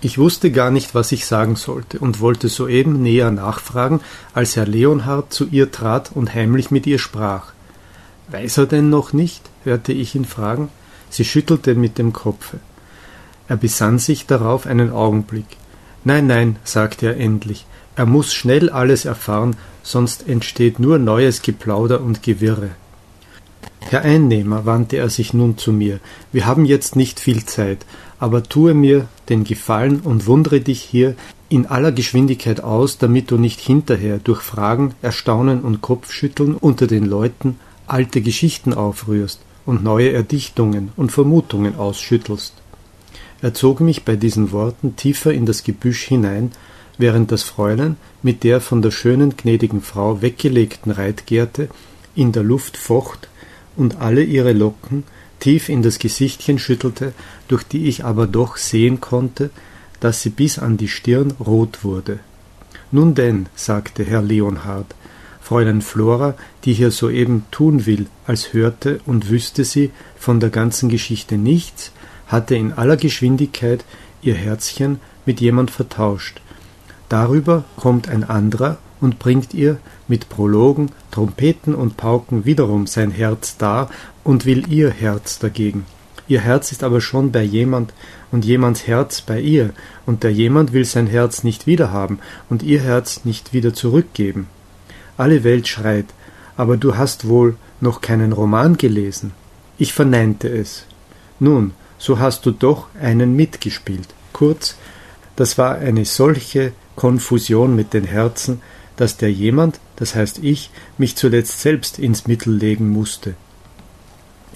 Ich wusste gar nicht, was ich sagen sollte und wollte soeben näher nachfragen, als Herr Leonhard zu ihr trat und heimlich mit ihr sprach. Weiß er denn noch nicht? hörte ich ihn fragen. Sie schüttelte mit dem Kopfe. Er besann sich darauf einen Augenblick. Nein, nein, sagte er endlich, er muss schnell alles erfahren, sonst entsteht nur neues Geplauder und Gewirre. Herr Einnehmer, wandte er sich nun zu mir, wir haben jetzt nicht viel Zeit, aber tue mir den Gefallen und wundre dich hier in aller Geschwindigkeit aus, damit du nicht hinterher durch Fragen, Erstaunen und Kopfschütteln unter den Leuten alte Geschichten aufrührst und neue Erdichtungen und Vermutungen ausschüttelst. Er zog mich bei diesen Worten tiefer in das Gebüsch hinein, während das Fräulein mit der von der schönen gnädigen Frau weggelegten Reitgerte in der Luft focht und alle ihre Locken tief in das Gesichtchen schüttelte, durch die ich aber doch sehen konnte, dass sie bis an die Stirn rot wurde. Nun denn, sagte Herr Leonhard, Fräulein Flora, die hier soeben tun will, als hörte und wüsste sie von der ganzen Geschichte nichts, hatte in aller Geschwindigkeit ihr Herzchen mit jemand vertauscht. Darüber kommt ein anderer und bringt ihr mit Prologen, Trompeten und Pauken wiederum sein Herz dar und will ihr Herz dagegen. Ihr Herz ist aber schon bei jemand und jemands Herz bei ihr, und der jemand will sein Herz nicht wiederhaben und ihr Herz nicht wieder zurückgeben. Alle Welt schreit, aber du hast wohl noch keinen Roman gelesen. Ich verneinte es. Nun, so hast du doch einen mitgespielt. Kurz, das war eine solche Konfusion mit den Herzen, dass der jemand, das heißt ich, mich zuletzt selbst ins Mittel legen musste.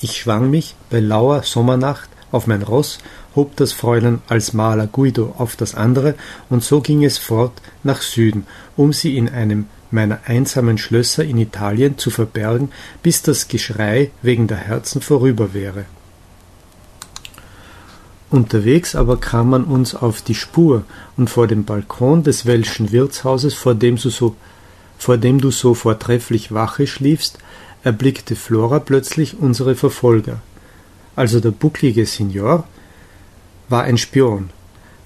Ich schwang mich bei lauer Sommernacht auf mein Ross, hob das Fräulein als Maler Guido auf das andere, und so ging es fort nach Süden, um sie in einem meiner einsamen Schlösser in Italien zu verbergen, bis das Geschrei wegen der Herzen vorüber wäre. Unterwegs aber kam man uns auf die Spur, und vor dem Balkon des welschen Wirtshauses, vor dem du so, vor dem du so vortrefflich Wache schliefst, erblickte Flora plötzlich unsere Verfolger. Also der bucklige Signor war ein Spion.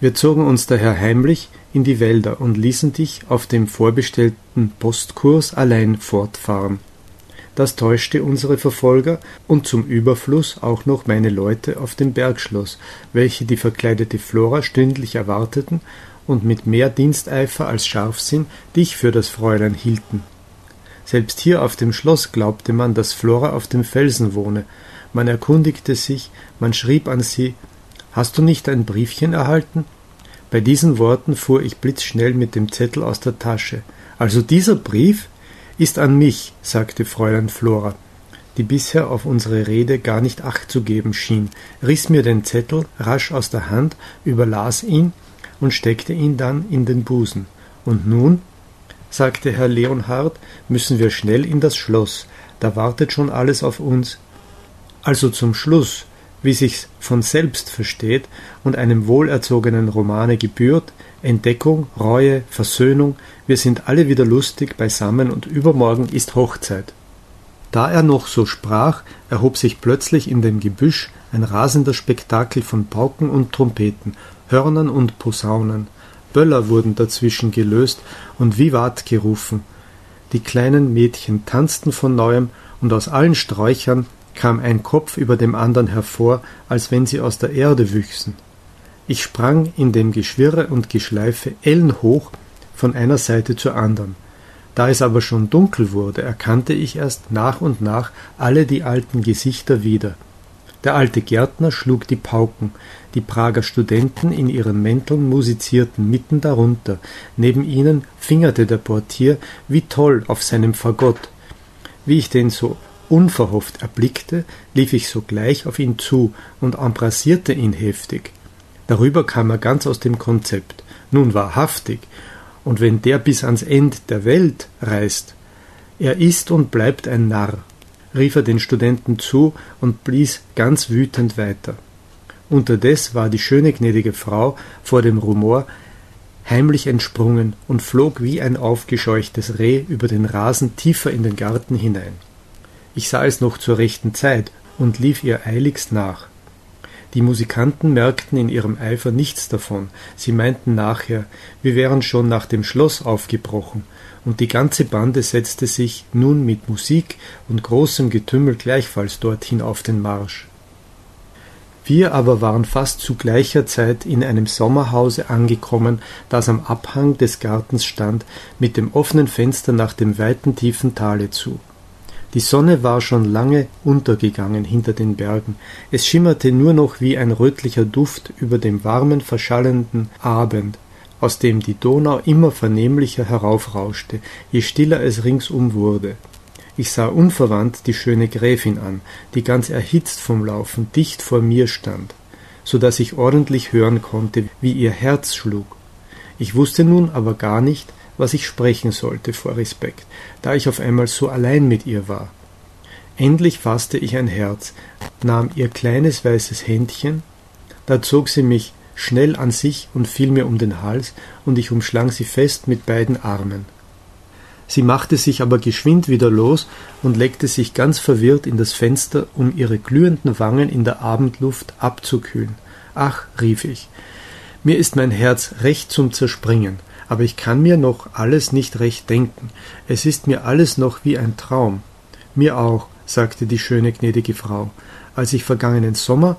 Wir zogen uns daher heimlich in die Wälder und ließen dich auf dem vorbestellten Postkurs allein fortfahren. Das täuschte unsere Verfolger und zum Überfluss auch noch meine Leute auf dem Bergschloss, welche die verkleidete Flora stündlich erwarteten und mit mehr Diensteifer als Scharfsinn dich für das Fräulein hielten. Selbst hier auf dem Schloss glaubte man, dass Flora auf dem Felsen wohne. Man erkundigte sich, man schrieb an sie Hast du nicht ein Briefchen erhalten? Bei diesen Worten fuhr ich blitzschnell mit dem Zettel aus der Tasche. Also dieser Brief? Ist an mich, sagte Fräulein Flora, die bisher auf unsere Rede gar nicht acht zu geben schien, riß mir den Zettel rasch aus der Hand, überlas ihn und steckte ihn dann in den Busen. Und nun, sagte Herr Leonhard, müssen wir schnell in das Schloss, da wartet schon alles auf uns. Also zum Schluss, wie sich's von selbst versteht und einem wohlerzogenen Romane gebührt, Entdeckung, Reue, Versöhnung, wir sind alle wieder lustig beisammen und übermorgen ist Hochzeit. Da er noch so sprach, erhob sich plötzlich in dem Gebüsch ein rasender Spektakel von Pauken und Trompeten, Hörnern und Posaunen. Böller wurden dazwischen gelöst und Vivat gerufen. Die kleinen Mädchen tanzten von neuem und aus allen Sträuchern kam ein Kopf über dem andern hervor, als wenn sie aus der Erde wüchsen. Ich sprang in dem Geschwirre und Geschleife ellenhoch von einer Seite zur anderen. Da es aber schon dunkel wurde, erkannte ich erst nach und nach alle die alten Gesichter wieder. Der alte Gärtner schlug die Pauken, die Prager Studenten in ihren Mänteln musizierten mitten darunter, neben ihnen fingerte der Portier wie toll auf seinem Fagott. Wie ich den so unverhofft erblickte, lief ich sogleich auf ihn zu und embrassierte ihn heftig. Darüber kam er ganz aus dem Konzept. Nun wahrhaftig. Und wenn der bis ans End der Welt reist, er ist und bleibt ein Narr, rief er den Studenten zu und blies ganz wütend weiter. Unterdes war die schöne gnädige Frau vor dem Rumor heimlich entsprungen und flog wie ein aufgescheuchtes Reh über den Rasen tiefer in den Garten hinein. Ich sah es noch zur rechten Zeit und lief ihr eiligst nach. Die Musikanten merkten in ihrem Eifer nichts davon. Sie meinten nachher, wir wären schon nach dem Schloss aufgebrochen, und die ganze Bande setzte sich nun mit Musik und großem Getümmel gleichfalls dorthin auf den Marsch. Wir aber waren fast zu gleicher Zeit in einem Sommerhause angekommen, das am Abhang des Gartens stand, mit dem offenen Fenster nach dem weiten tiefen Tale zu. Die Sonne war schon lange untergegangen hinter den Bergen, es schimmerte nur noch wie ein rötlicher Duft über dem warmen, verschallenden Abend, aus dem die Donau immer vernehmlicher heraufrauschte, je stiller es ringsum wurde. Ich sah unverwandt die schöne Gräfin an, die ganz erhitzt vom Laufen dicht vor mir stand, so dass ich ordentlich hören konnte, wie ihr Herz schlug. Ich wusste nun aber gar nicht, was ich sprechen sollte vor Respekt, da ich auf einmal so allein mit ihr war. Endlich fasste ich ein Herz, nahm ihr kleines weißes Händchen, da zog sie mich schnell an sich und fiel mir um den Hals, und ich umschlang sie fest mit beiden Armen. Sie machte sich aber geschwind wieder los und legte sich ganz verwirrt in das Fenster, um ihre glühenden Wangen in der Abendluft abzukühlen. Ach, rief ich, mir ist mein Herz recht zum Zerspringen, aber ich kann mir noch alles nicht recht denken. Es ist mir alles noch wie ein Traum. Mir auch, sagte die schöne gnädige Frau. Als ich vergangenen Sommer,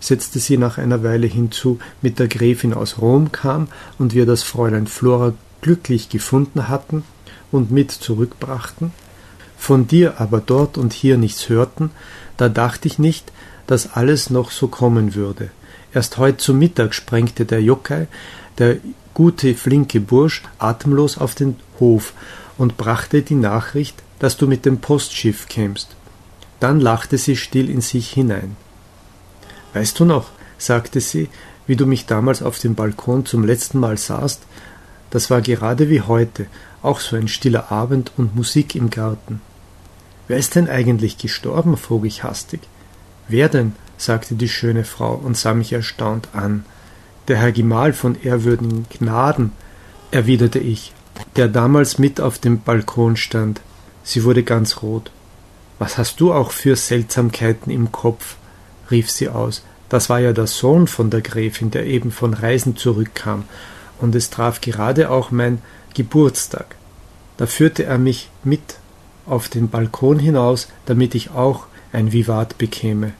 setzte sie nach einer Weile hinzu, mit der Gräfin aus Rom kam und wir das Fräulein Flora glücklich gefunden hatten, und mit zurückbrachten, von dir aber dort und hier nichts hörten, da dachte ich nicht, dass alles noch so kommen würde. Erst heut zu Mittag sprengte der Jockei, der gute, flinke Bursch, atemlos auf den Hof und brachte die Nachricht, dass du mit dem Postschiff kämst. Dann lachte sie still in sich hinein. Weißt du noch, sagte sie, wie du mich damals auf dem Balkon zum letzten Mal sahst? Das war gerade wie heute, auch so ein stiller Abend und Musik im Garten. Wer ist denn eigentlich gestorben? frug ich hastig. Wer denn? sagte die schöne Frau und sah mich erstaunt an. Der Herr Gemahl von ehrwürdigen Gnaden, erwiderte ich, der damals mit auf dem Balkon stand. Sie wurde ganz rot. Was hast du auch für Seltsamkeiten im Kopf? rief sie aus. Das war ja der Sohn von der Gräfin, der eben von Reisen zurückkam, und es traf gerade auch mein Geburtstag. Da führte er mich mit auf den Balkon hinaus, damit ich auch ein Vivat bekäme.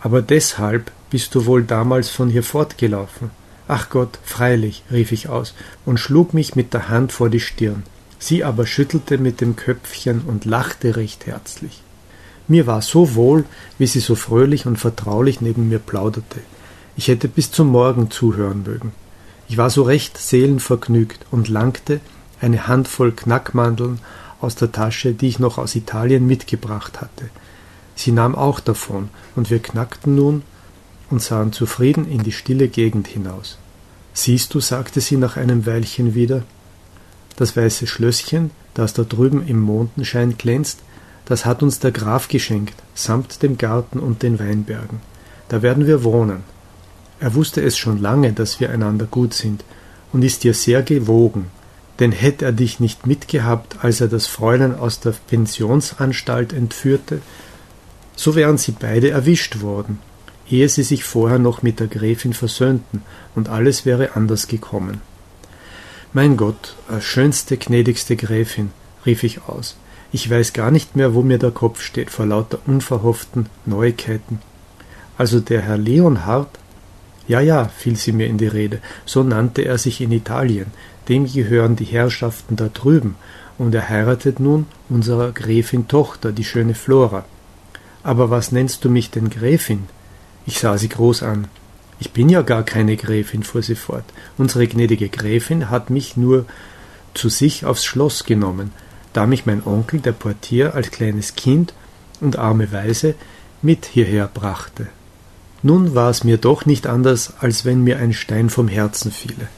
Aber deshalb bist du wohl damals von hier fortgelaufen. Ach Gott, freilich, rief ich aus und schlug mich mit der Hand vor die Stirn. Sie aber schüttelte mit dem Köpfchen und lachte recht herzlich. Mir war so wohl, wie sie so fröhlich und vertraulich neben mir plauderte. Ich hätte bis zum Morgen zuhören mögen. Ich war so recht seelenvergnügt und langte eine Handvoll Knackmandeln aus der Tasche, die ich noch aus Italien mitgebracht hatte. Sie nahm auch davon, und wir knackten nun und sahen zufrieden in die stille Gegend hinaus. Siehst du, sagte sie nach einem Weilchen wieder, das weiße Schlösschen, das da drüben im Mondenschein glänzt, das hat uns der Graf geschenkt, samt dem Garten und den Weinbergen. Da werden wir wohnen. Er wusste es schon lange, dass wir einander gut sind, und ist dir sehr gewogen, denn hätte er dich nicht mitgehabt, als er das Fräulein aus der Pensionsanstalt entführte, so wären sie beide erwischt worden, ehe sie sich vorher noch mit der Gräfin versöhnten, und alles wäre anders gekommen. Mein Gott, schönste, gnädigste Gräfin, rief ich aus. Ich weiß gar nicht mehr, wo mir der Kopf steht vor lauter unverhofften Neuigkeiten. Also der Herr Leonhard ja, ja, fiel sie mir in die Rede, so nannte er sich in Italien, dem gehören die Herrschaften da drüben, und er heiratet nun unserer Gräfin Tochter, die schöne Flora. Aber was nennst du mich denn Gräfin? Ich sah sie groß an. Ich bin ja gar keine Gräfin, fuhr sie fort. Unsere gnädige Gräfin hat mich nur zu sich aufs Schloss genommen, da mich mein Onkel, der Portier, als kleines Kind und arme Waise mit hierher brachte. Nun war es mir doch nicht anders, als wenn mir ein Stein vom Herzen fiele.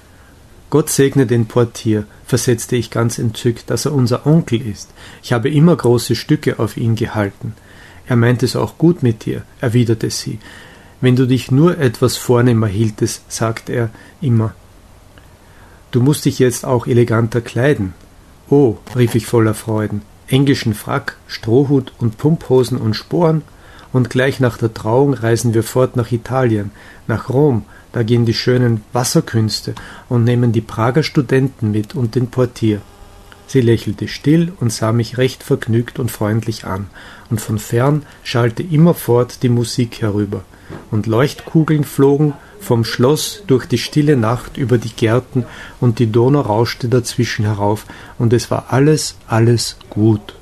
Gott segne den Portier, versetzte ich ganz entzückt, dass er unser Onkel ist. Ich habe immer große Stücke auf ihn gehalten. Er meint es auch gut mit dir, erwiderte sie. Wenn du dich nur etwas vornehmer hieltest, sagte er immer. Du musst dich jetzt auch eleganter kleiden. Oh, rief ich voller Freuden, englischen Frack, Strohhut und Pumphosen und Sporen und gleich nach der Trauung reisen wir fort nach Italien, nach Rom, da gehen die schönen Wasserkünste und nehmen die Prager Studenten mit und den Portier. Sie lächelte still und sah mich recht vergnügt und freundlich an, und von fern schallte immerfort die Musik herüber, und Leuchtkugeln flogen vom Schloss durch die stille Nacht über die Gärten, und die Donau rauschte dazwischen herauf, und es war alles, alles gut.